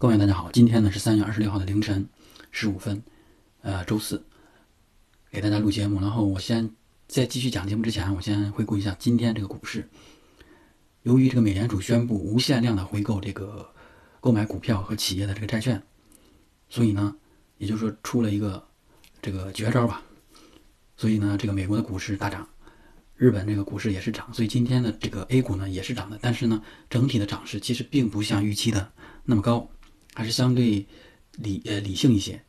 各位大家好，今天呢是三月二十六号的凌晨十五分，呃，周四，给大家录节目。然后我先在继续讲节目之前，我先回顾一下今天这个股市。由于这个美联储宣布无限量的回购这个购买股票和企业的这个债券，所以呢，也就是说出了一个这个绝招吧。所以呢，这个美国的股市大涨，日本这个股市也是涨，所以今天的这个 A 股呢也是涨的。但是呢，整体的涨势其实并不像预期的那么高。还是相对理呃理性一些，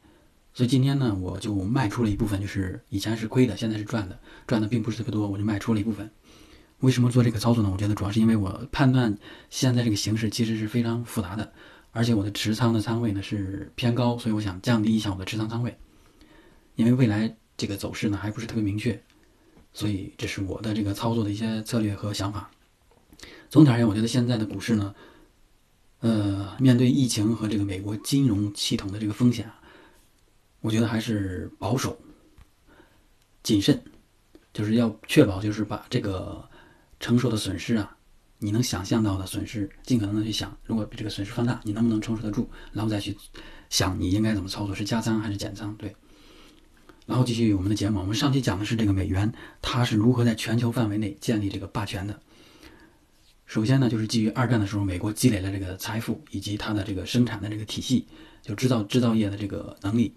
所以今天呢，我就卖出了一部分，就是以前是亏的，现在是赚的，赚的并不是特别多，我就卖出了一部分。为什么做这个操作呢？我觉得主要是因为我判断现在这个形势其实是非常复杂的，而且我的持仓的仓位呢是偏高，所以我想降低一下我的持仓仓位，因为未来这个走势呢还不是特别明确，所以这是我的这个操作的一些策略和想法。总体而言，我觉得现在的股市呢。呃，面对疫情和这个美国金融系统的这个风险啊，我觉得还是保守、谨慎，就是要确保，就是把这个承受的损失啊，你能想象到的损失，尽可能的去想，如果这个损失放大，你能不能承受得住，然后再去想你应该怎么操作，是加仓还是减仓？对。然后继续我们的节目，我们上期讲的是这个美元它是如何在全球范围内建立这个霸权的。首先呢，就是基于二战的时候，美国积累了这个财富以及它的这个生产的这个体系，就制造制造业的这个能力。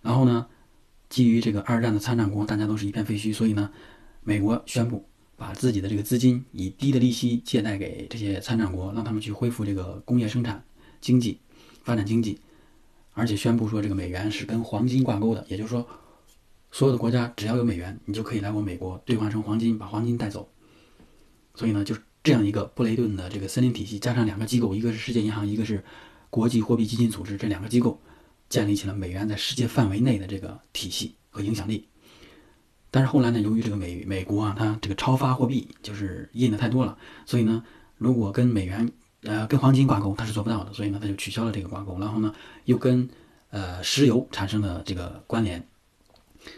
然后呢，基于这个二战的参战国大家都是一片废墟，所以呢，美国宣布把自己的这个资金以低的利息借贷给这些参战国，让他们去恢复这个工业生产经济，发展经济。而且宣布说，这个美元是跟黄金挂钩的，也就是说，所有的国家只要有美元，你就可以来我美国兑换成黄金，把黄金带走。所以呢，就是。这样一个布雷顿的这个森林体系，加上两个机构，一个是世界银行，一个是国际货币基金组织，这两个机构建立起了美元在世界范围内的这个体系和影响力。但是后来呢，由于这个美美国啊，它这个超发货币就是印的太多了，所以呢，如果跟美元呃跟黄金挂钩，它是做不到的，所以呢，它就取消了这个挂钩。然后呢，又跟呃石油产生了这个关联，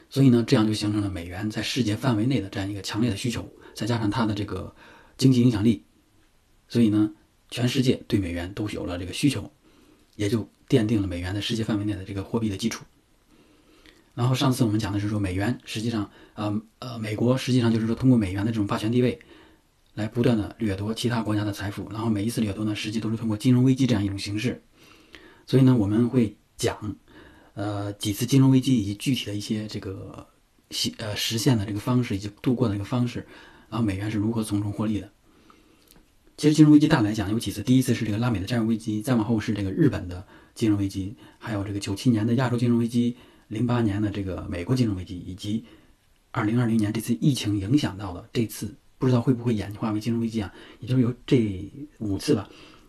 所以呢，这样就形成了美元在世界范围内的这样一个强烈的需求，再加上它的这个。经济影响力，所以呢，全世界对美元都有了这个需求，也就奠定了美元在世界范围内的这个货币的基础。然后上次我们讲的是说，美元实际上，呃呃，美国实际上就是说通过美元的这种霸权地位，来不断的掠夺其他国家的财富。然后每一次掠夺呢，实际都是通过金融危机这样一种形式。所以呢，我们会讲，呃，几次金融危机以及具体的一些这个实呃实现的这个方式以及度过的这个方式。然后美元是如何从中获利的？其实金融危机大来讲有几次，第一次是这个拉美的债务危机，再往后是这个日本的金融危机，还有这个九七年的亚洲金融危机，零八年的这个美国金融危机，以及二零二零年这次疫情影响到的这次不知道会不会演化为金融危机啊？也就是有这五次吧。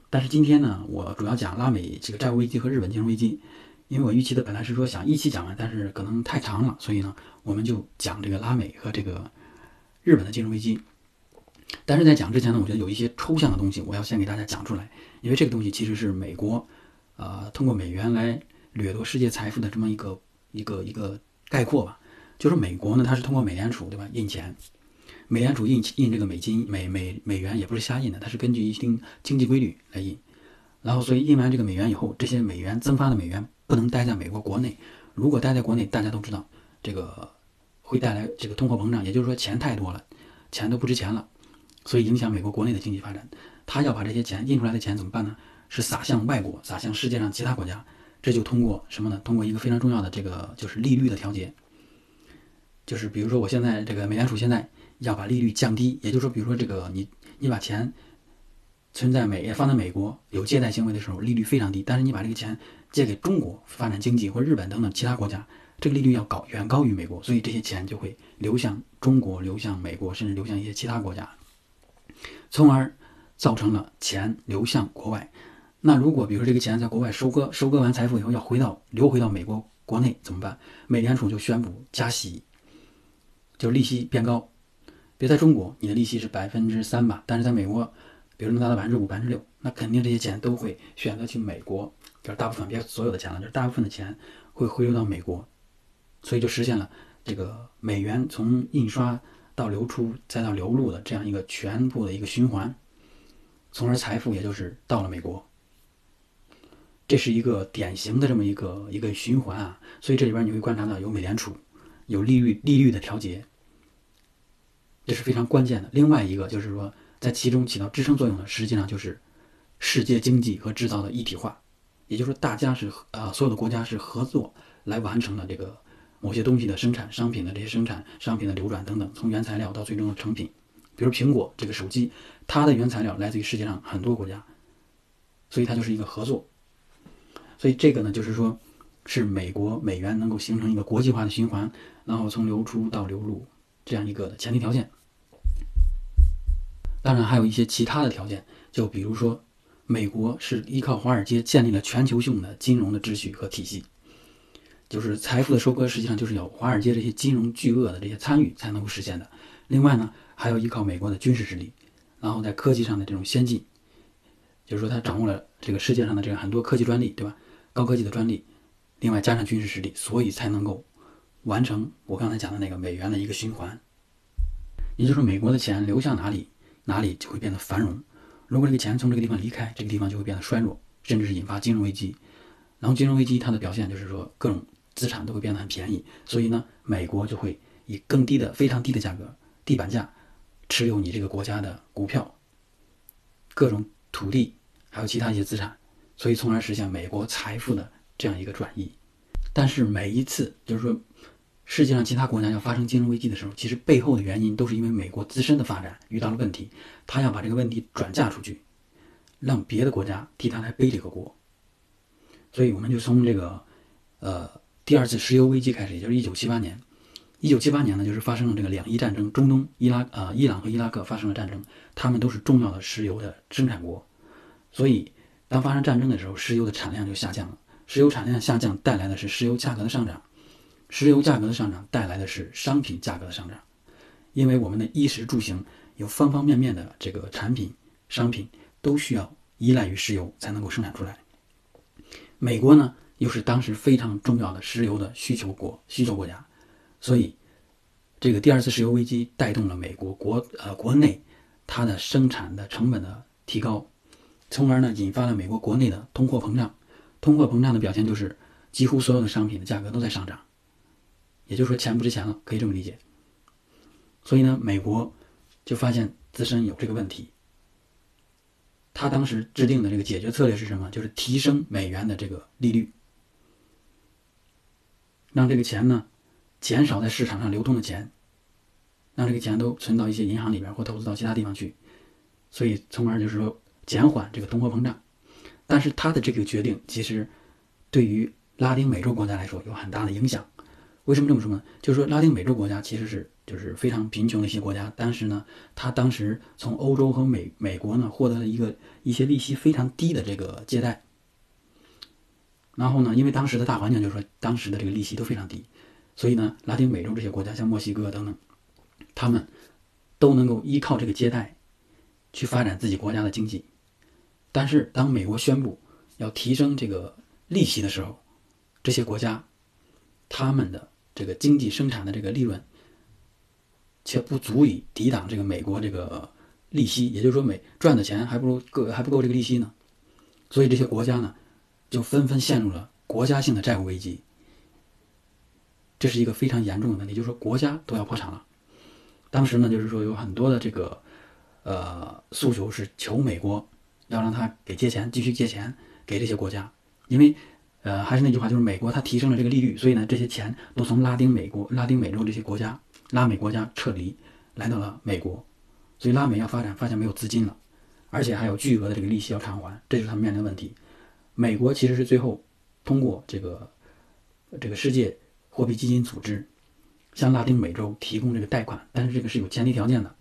但是今天呢，我主要讲拉美这个债务危机和日本金融危机，因为我预期的本来是说想一期讲完，但是可能太长了，所以呢，我们就讲这个拉美和这个。日本的金融危机，但是在讲之前呢，我觉得有一些抽象的东西，我要先给大家讲出来，因为这个东西其实是美国，呃，通过美元来掠夺世界财富的这么一个一个一个概括吧。就是美国呢，它是通过美联储对吧印钱，美联储印印这个美金美美美元也不是瞎印的，它是根据一定经济规律来印。然后所以印完这个美元以后，这些美元增发的美元不能待在美国国内，如果待在国内，大家都知道这个。会带来这个通货膨胀，也就是说钱太多了，钱都不值钱了，所以影响美国国内的经济发展。他要把这些钱印出来的钱怎么办呢？是撒向外国，撒向世界上其他国家。这就通过什么呢？通过一个非常重要的这个就是利率的调节。就是比如说我现在这个美联储现在要把利率降低，也就是说，比如说这个你你把钱存在美放在美国有借贷行为的时候，利率非常低，但是你把这个钱借给中国发展经济或日本等等其他国家。这个利率要高，远高于美国，所以这些钱就会流向中国、流向美国，甚至流向一些其他国家，从而造成了钱流向国外。那如果比如说这个钱在国外收割，收割完财富以后要回到流回到美国国内怎么办？美联储就宣布加息，就是利息变高。别在中国，你的利息是百分之三吧，但是在美国，比如能达到百分之五、百分之六，那肯定这些钱都会选择去美国，就是大部分别所有的钱了，就是大部分的钱会回流到美国。所以就实现了这个美元从印刷到流出再到流入的这样一个全部的一个循环，从而财富也就是到了美国。这是一个典型的这么一个一个循环啊。所以这里边你会观察到有美联储，有利率利率的调节，这是非常关键的。另外一个就是说，在其中起到支撑作用的，实际上就是世界经济和制造的一体化，也就是说，大家是呃所有的国家是合作来完成了这个某些东西的生产、商品的这些生产、商品的流转等等，从原材料到最终的成品。比如苹果这个手机，它的原材料来自于世界上很多国家，所以它就是一个合作。所以这个呢，就是说，是美国美元能够形成一个国际化的循环，然后从流出到流入这样一个前提条件。当然还有一些其他的条件，就比如说，美国是依靠华尔街建立了全球性的金融的秩序和体系，就是财富的收割实际上就是有华尔街这些金融巨鳄的这些参与才能够实现的。另外呢，还要依靠美国的军事实力，然后在科技上的这种先进，就是说他掌握了这个世界上的这个很多科技专利，对吧？高科技的专利，另外加上军事实力，所以才能够完成我刚才讲的那个美元的一个循环。也就是说，美国的钱流向哪里？哪里就会变得繁荣。如果这个钱从这个地方离开，这个地方就会变得衰弱，甚至是引发金融危机。然后金融危机它的表现就是说，各种资产都会变得很便宜，所以呢，美国就会以更低的、非常低的价格，地板价持有你这个国家的股票、各种土地，还有其他一些资产，所以从而实现美国财富的这样一个转移。但是每一次就是说。世界上其他国家要发生金融危机的时候，其实背后的原因都是因为美国自身的发展遇到了问题，他要把这个问题转嫁出去，让别的国家替他来背这个锅。所以我们就从这个，呃，第二次石油危机开始，也就是一九七八年。一九七八年呢，就是发生了这个两伊战争，中东伊拉呃伊朗和伊拉克发生了战争，他们都是重要的石油的生产国，所以当发生战争的时候，石油的产量就下降了。石油产量下降带来的是石油价格的上涨。石油价格的上涨带来的是商品价格的上涨，因为我们的衣食住行有方方面面的这个产品、商品都需要依赖于石油才能够生产出来。美国呢，又是当时非常重要的石油的需求国、需求国家，所以这个第二次石油危机带动了美国国呃国内它的生产的成本的提高，从而呢引发了美国国内的通货膨胀。通货膨胀的表现就是几乎所有的商品的价格都在上涨。也就是说，钱不值钱了，可以这么理解。所以呢，美国就发现自身有这个问题。他当时制定的这个解决策略是什么？就是提升美元的这个利率，让这个钱呢减少在市场上流通的钱，让这个钱都存到一些银行里边或投资到其他地方去，所以从而就是说减缓这个通货膨胀。但是他的这个决定其实对于拉丁美洲国家来说有很大的影响。为什么这么说呢？就是说，拉丁美洲国家其实是就是非常贫穷的一些国家，但是呢，他当时从欧洲和美美国呢获得了一个一些利息非常低的这个借贷。然后呢，因为当时的大环境就是说，当时的这个利息都非常低，所以呢，拉丁美洲这些国家，像墨西哥等等，他们都能够依靠这个借贷去发展自己国家的经济。但是，当美国宣布要提升这个利息的时候，这些国家他们的这个经济生产的这个利润，却不足以抵挡这个美国这个利息，也就是说，美赚的钱还不如个还不够这个利息呢。所以这些国家呢，就纷纷陷入了国家性的债务危机。这是一个非常严重的问题，就是说国家都要破产了。当时呢，就是说有很多的这个呃诉求是求美国要让他给借钱，继续借钱给这些国家，因为。呃，还是那句话，就是美国它提升了这个利率，所以呢，这些钱都从拉丁美国、拉丁美洲这些国家、拉美国家撤离，来到了美国，所以拉美要发展，发现没有资金了，而且还有巨额的这个利息要偿还，这就是他们面临的问题。美国其实是最后通过这个这个世界货币基金组织向拉丁美洲提供这个贷款，但是这个是有前提条件的，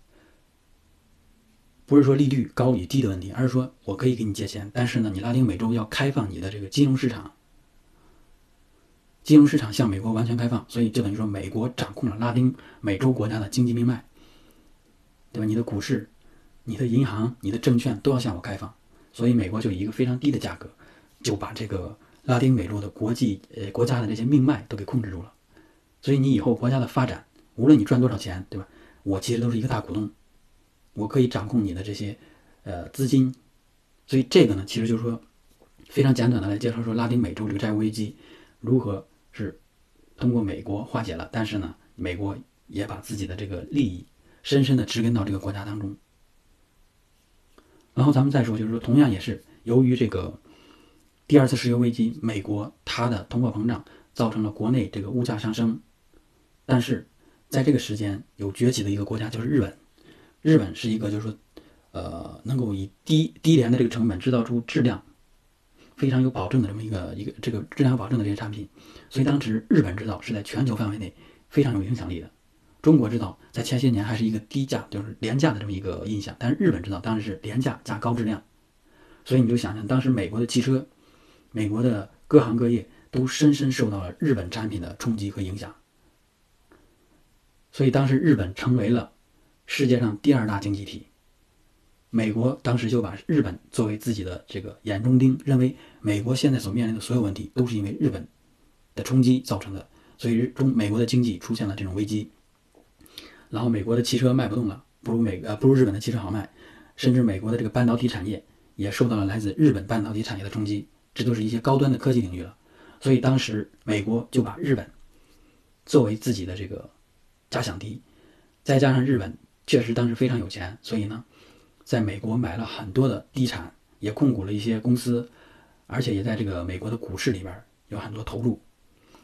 不是说利率高与低的问题，而是说我可以给你借钱，但是呢，你拉丁美洲要开放你的这个金融市场。金融市场向美国完全开放，所以就等于说美国掌控了拉丁美洲国家的经济命脉，对吧？你的股市、你的银行、你的证券都要向我开放，所以美国就以一个非常低的价格就把这个拉丁美洲的国际呃国家的这些命脉都给控制住了。所以你以后国家的发展，无论你赚多少钱，对吧？我其实都是一个大股东，我可以掌控你的这些呃资金，所以这个呢，其实就是说非常简短的来介绍说拉丁美洲这个债务危机如何是通过美国化解了，但是呢，美国也把自己的这个利益深深的植根到这个国家当中。然后咱们再说，就是说同样也是由于这个第二次石油危机，美国它的通货膨胀造成了国内这个物价上升，但是在这个时间有崛起的一个国家就是日本，日本是一个就是说，呃，能够以低低廉的这个成本制造出质量非常有保证的这么一个一个这个质量有保证的这些产品，所以当时日本制造是在全球范围内非常有影响力的。中国制造在前些年还是一个低价，就是廉价的这么一个印象，但是日本制造当然是廉价加高质量，所以你就想想，当时美国的汽车，美国的各行各业都深深受到了日本产品的冲击和影响，所以当时日本成为了世界上第二大经济体，美国当时就把日本作为自己的这个眼中钉，认为美国现在所面临的所有问题都是因为日本的冲击造成的，所以中美国的经济出现了这种危机。然后美国的汽车卖不动了，不如美呃不如日本的汽车好卖，甚至美国的这个半导体产业也受到了来自日本半导体产业的冲击，这都是一些高端的科技领域了。所以当时美国就把日本作为自己的这个假想敌，再加上日本确实当时非常有钱，所以呢，在美国买了很多的地产，也控股了一些公司，而且也在这个美国的股市里边有很多投入。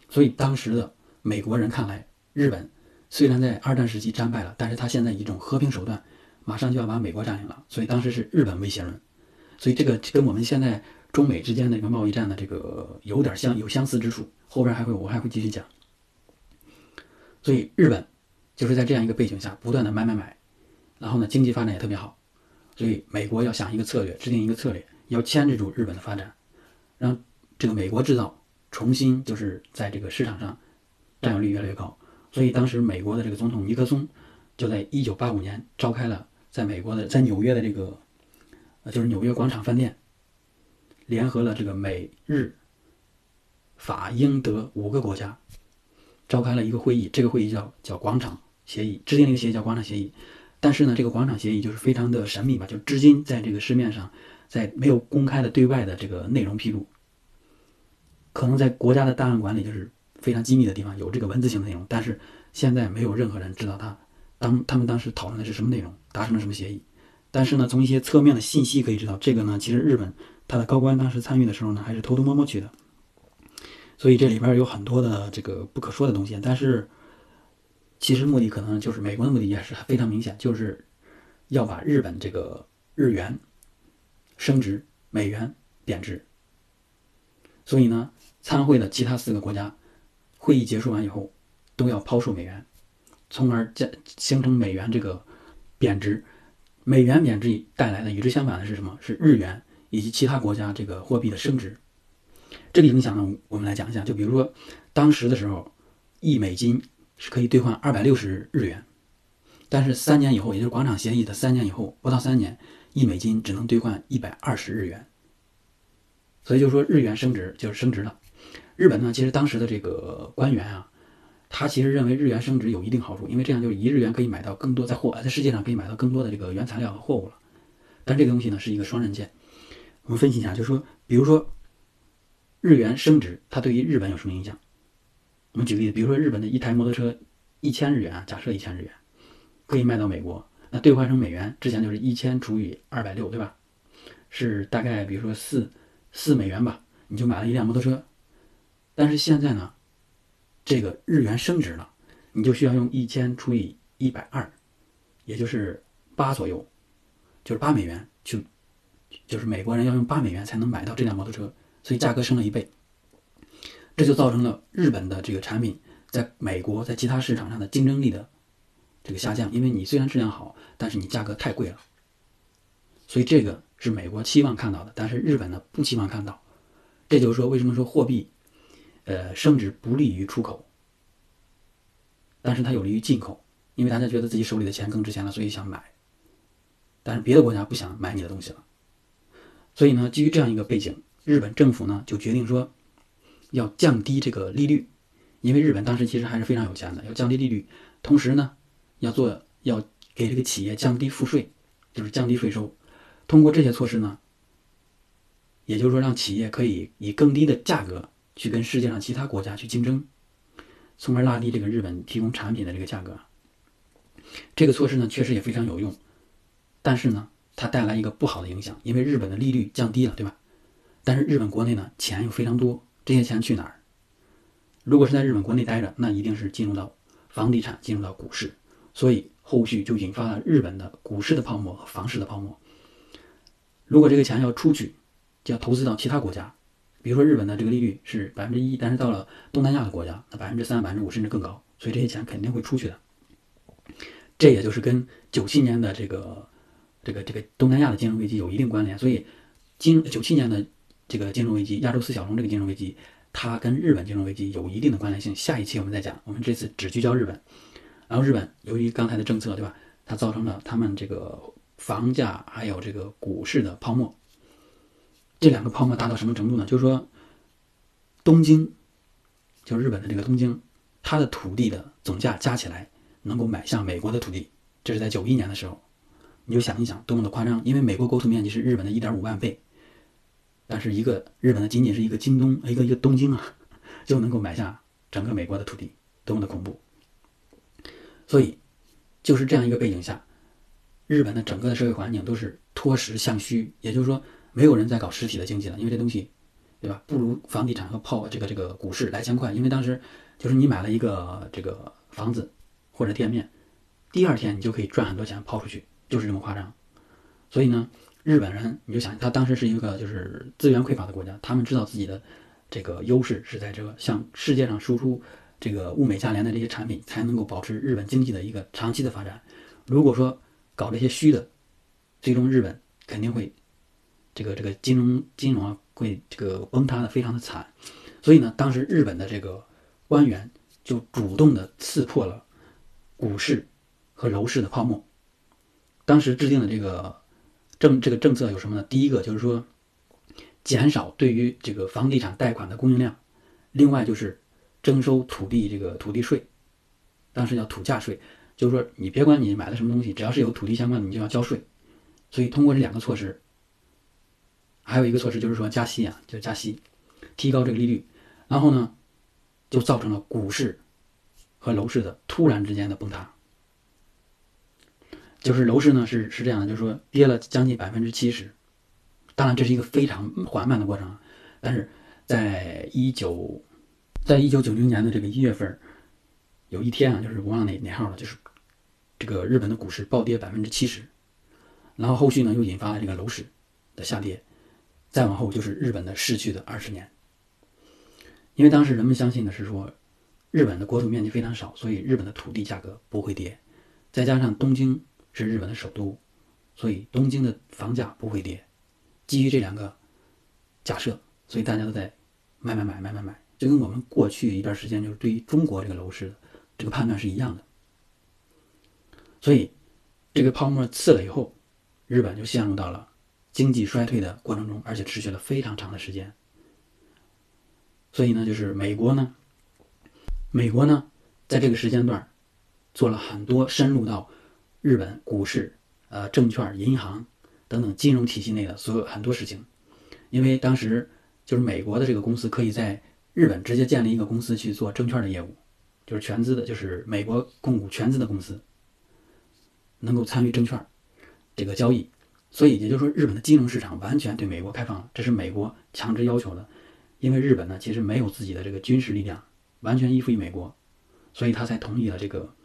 所以当时的美国人看来，日本。虽然在二战时期战败了，但是他现在以一种和平手段，马上就要把美国占领了，所以当时是日本威胁论，所以这个跟我们现在中美之间的一个贸易战的这个有点相有相似之处，后边还会我还会继续讲。所以日本就是在这样一个背景下不断的买买买，然后呢经济发展也特别好，所以美国要想一个策略，制定一个策略，要牵制住日本的发展，让这个美国制造重新就是在这个市场上占有率越来越高。所以当时美国的这个总统尼克松就在一九八五年召开了在美国的在纽约的这个呃就是纽约广场饭店，联合了这个美日法英德五个国家，召开了一个会议。这个会议叫叫广场协议，制定了一个协议叫广场协议。但是呢，这个广场协议就是非常的神秘吧，就至今在这个市面上在没有公开的对外的这个内容披露，可能在国家的档案馆里就是。非常机密的地方有这个文字性的内容，但是现在没有任何人知道他当他们当时讨论的是什么内容，达成了什么协议。但是呢，从一些侧面的信息可以知道，这个呢，其实日本他的高官当时参与的时候呢，还是偷偷摸摸去的。所以这里边有很多的这个不可说的东西。但是其实目的可能就是美国的目的也是非常明显，就是要把日本这个日元升值，美元贬值。所以呢，参会的其他四个国家。会议结束完以后，都要抛售美元，从而加形成美元这个贬值。美元贬值带来的与之相反的是什么？是日元以及其他国家这个货币的升值。这个影响呢，我们来讲一下。就比如说，当时的时候，一美金是可以兑换二百六十日元，但是三年以后，也就是广场协议的三年以后，不到三年，一美金只能兑换一百二十日元。所以就是说日元升值就是升值了。日本呢，其实当时的这个官员啊，他其实认为日元升值有一定好处，因为这样就是一日元可以买到更多在货在世界上可以买到更多的这个原材料和货物了。但这个东西呢是一个双刃剑。我们分析一下，就是说，比如说日元升值，它对于日本有什么影响？我们举个例子，比如说日本的一台摩托车一千日元啊，假设一千日元可以卖到美国，那兑换成美元之前就是一千除以二百六，对吧？是大概比如说四四美元吧，你就买了一辆摩托车。但是现在呢，这个日元升值了，你就需要用一千除以一百二，也就是八左右，就是八美元，去就是美国人要用八美元才能买到这辆摩托车，所以价格升了一倍。这就造成了日本的这个产品在美国在其他市场上的竞争力的这个下降，因为你虽然质量好，但是你价格太贵了。所以这个是美国期望看到的，但是日本呢不期望看到。这就是说，为什么说货币？呃，升值不利于出口，但是它有利于进口，因为大家觉得自己手里的钱更值钱了，所以想买。但是别的国家不想买你的东西了，所以呢，基于这样一个背景，日本政府呢就决定说要降低这个利率，因为日本当时其实还是非常有钱的，要降低利率，同时呢要做要给这个企业降低赋税，就是降低税收，通过这些措施呢，也就是说让企业可以以更低的价格去跟世界上其他国家去竞争，从而拉低这个日本提供产品的这个价格。这个措施呢，确实也非常有用，但是呢，它带来一个不好的影响，因为日本的利率降低了，对吧？但是日本国内呢，钱又非常多，这些钱去哪儿？如果是在日本国内待着，那一定是进入到房地产，进入到股市，所以后续就引发了日本的股市的泡沫和房市的泡沫。如果这个钱要出去，就要投资到其他国家，比如说日本的这个利率是百分之一，但是到了东南亚的国家，那百分之三、百分之五甚至更高，所以这些钱肯定会出去的。这也就是跟九七年的这个这个这个东南亚的金融危机有一定关联，所以金九七年的。这个金融危机，亚洲四小龙这个金融危机，它跟日本金融危机有一定的关联性。下一期我们再讲，我们这次只聚焦日本。然后日本由于刚才的政策，对吧？它造成了他们这个房价还有这个股市的泡沫。这两个泡沫大到什么程度呢？就是说，东京，就日本的这个东京，它的土地的总价加起来能够买下美国的土地。这是在九一年的时候，你就想一想，多么的夸张！因为美国国土面积是日本的一点五万倍。但是一个日本的仅仅是一个京东，一个一个东京啊，就能够买下整个美国的土地，多么的恐怖！所以就是这样一个背景下，日本的整个的社会环境都是脱实向虚，也就是说没有人在搞实体的经济了，因为这东西，对吧？不如房地产和泡这个这个股市来钱快，因为当时就是你买了一个这个房子或者店面，第二天你就可以赚很多钱抛出去，就是这么夸张。所以呢。日本人，你就想，他当时是一个就是资源匮乏的国家，他们知道自己的这个优势是在这个向世界上输出这个物美价廉的这些产品，才能够保持日本经济的一个长期的发展。如果说搞这些虚的，最终日本肯定会这个这个金融金融啊会这个崩塌的非常的惨。所以呢，当时日本的这个官员就主动的刺破了股市和楼市的泡沫，当时制定的这个。政这个政策有什么呢？第一个就是说，减少对于这个房地产贷款的供应量，另外就是征收土地这个土地税，当时叫土价税，就是说你别管你买的什么东西，只要是有土地相关的，你就要交税。所以通过这两个措施，还有一个措施就是说加息啊，就加息，提高这个利率，然后呢，就造成了股市和楼市的突然之间的崩塌。就是楼市呢，是是这样的，就是说跌了将近百分之七十，当然这是一个非常缓慢的过程，但是在一九，在一九九零年的这个一月份，有一天啊，就是我忘了哪哪号了，就是这个日本的股市暴跌百分之七十，然后后续呢又引发了这个楼市的下跌，再往后就是日本的逝去的二十年，因为当时人们相信的是说，日本的国土面积非常少，所以日本的土地价格不会跌，再加上东京。是日本的首都，所以东京的房价不会跌。基于这两个假设，所以大家都在买买买买买买，就跟我们过去一段时间就是对于中国这个楼市的这个判断是一样的。所以这个泡沫刺了以后，日本就陷入到了经济衰退的过程中，而且持续了非常长的时间。所以呢，就是美国呢，美国呢，在这个时间段做了很多深入到。日本股市、呃证券、银行等等金融体系内的所有很多事情，因为当时就是美国的这个公司可以在日本直接建立一个公司去做证券的业务，就是全资的，就是美国控股全资的公司，能够参与证券这个交易。所以也就是说，日本的金融市场完全对美国开放了，这是美国强制要求的。因为日本呢，其实没有自己的这个军事力量，完全依附于美国，所以他才同意了这个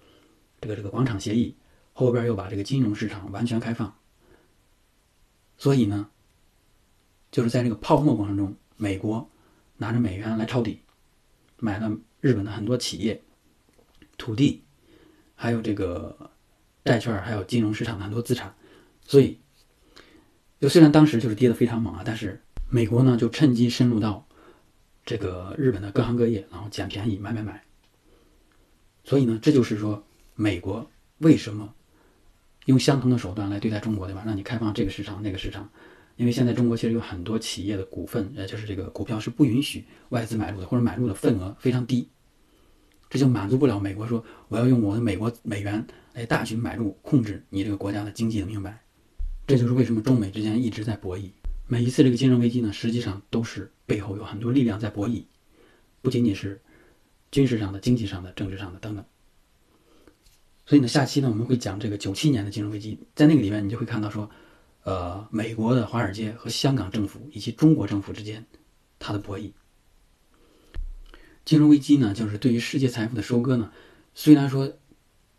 这个这个广场协议。后边又把这个金融市场完全开放，所以呢，就是在这个泡沫过程中，美国拿着美元来抄底，买了日本的很多企业、土地，还有这个债券，还有金融市场的很多资产，所以，就虽然当时就是跌得非常猛啊，但是美国呢就趁机深入到这个日本的各行各业，然后捡便宜买买买，所以呢，这就是说美国为什么。用相同的手段来对待中国，对吧？让你开放这个市场、那个市场，因为现在中国其实有很多企业的股份，呃，就是这个股票是不允许外资买入的，或者买入的份额非常低，这就满足不了美国说我要用我的美国美元来大举买入，控制你这个国家的经济的明白？这就是为什么中美之间一直在博弈。每一次这个金融危机呢，实际上都是背后有很多力量在博弈，不仅仅是军事上的、经济上的、政治上的等等。所以呢，下期呢我们会讲这个九七年的金融危机，在那个里面你就会看到说，呃，美国的华尔街和香港政府以及中国政府之间它的博弈。金融危机呢，就是对于世界财富的收割呢，虽然说，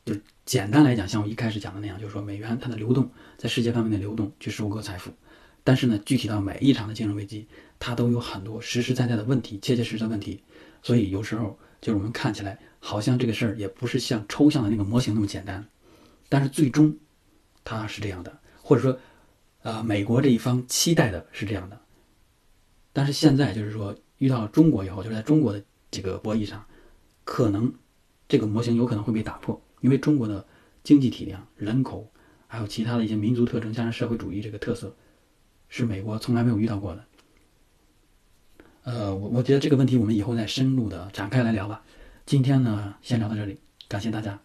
就简单来讲，像我一开始讲的那样，就是说美元它的流动在世界范围内流动去收割财富，但是呢，具体到每一场的金融危机，它都有很多实实在在的问题，切切实实的问题，所以有时候就是我们看起来好像这个事儿也不是像抽象的那个模型那么简单，但是最终它是这样的，或者说，呃，美国这一方期待的是这样的，但是现在就是说遇到中国以后，就是在中国的。这个博弈上，可能这个模型有可能会被打破，因为中国的经济体量、人口，还有其他的一些民族特征，加上社会主义这个特色，是美国从来没有遇到过的。呃，我我觉得这个问题我们以后再深入的展开来聊吧。今天呢，先聊到这里，感谢大家。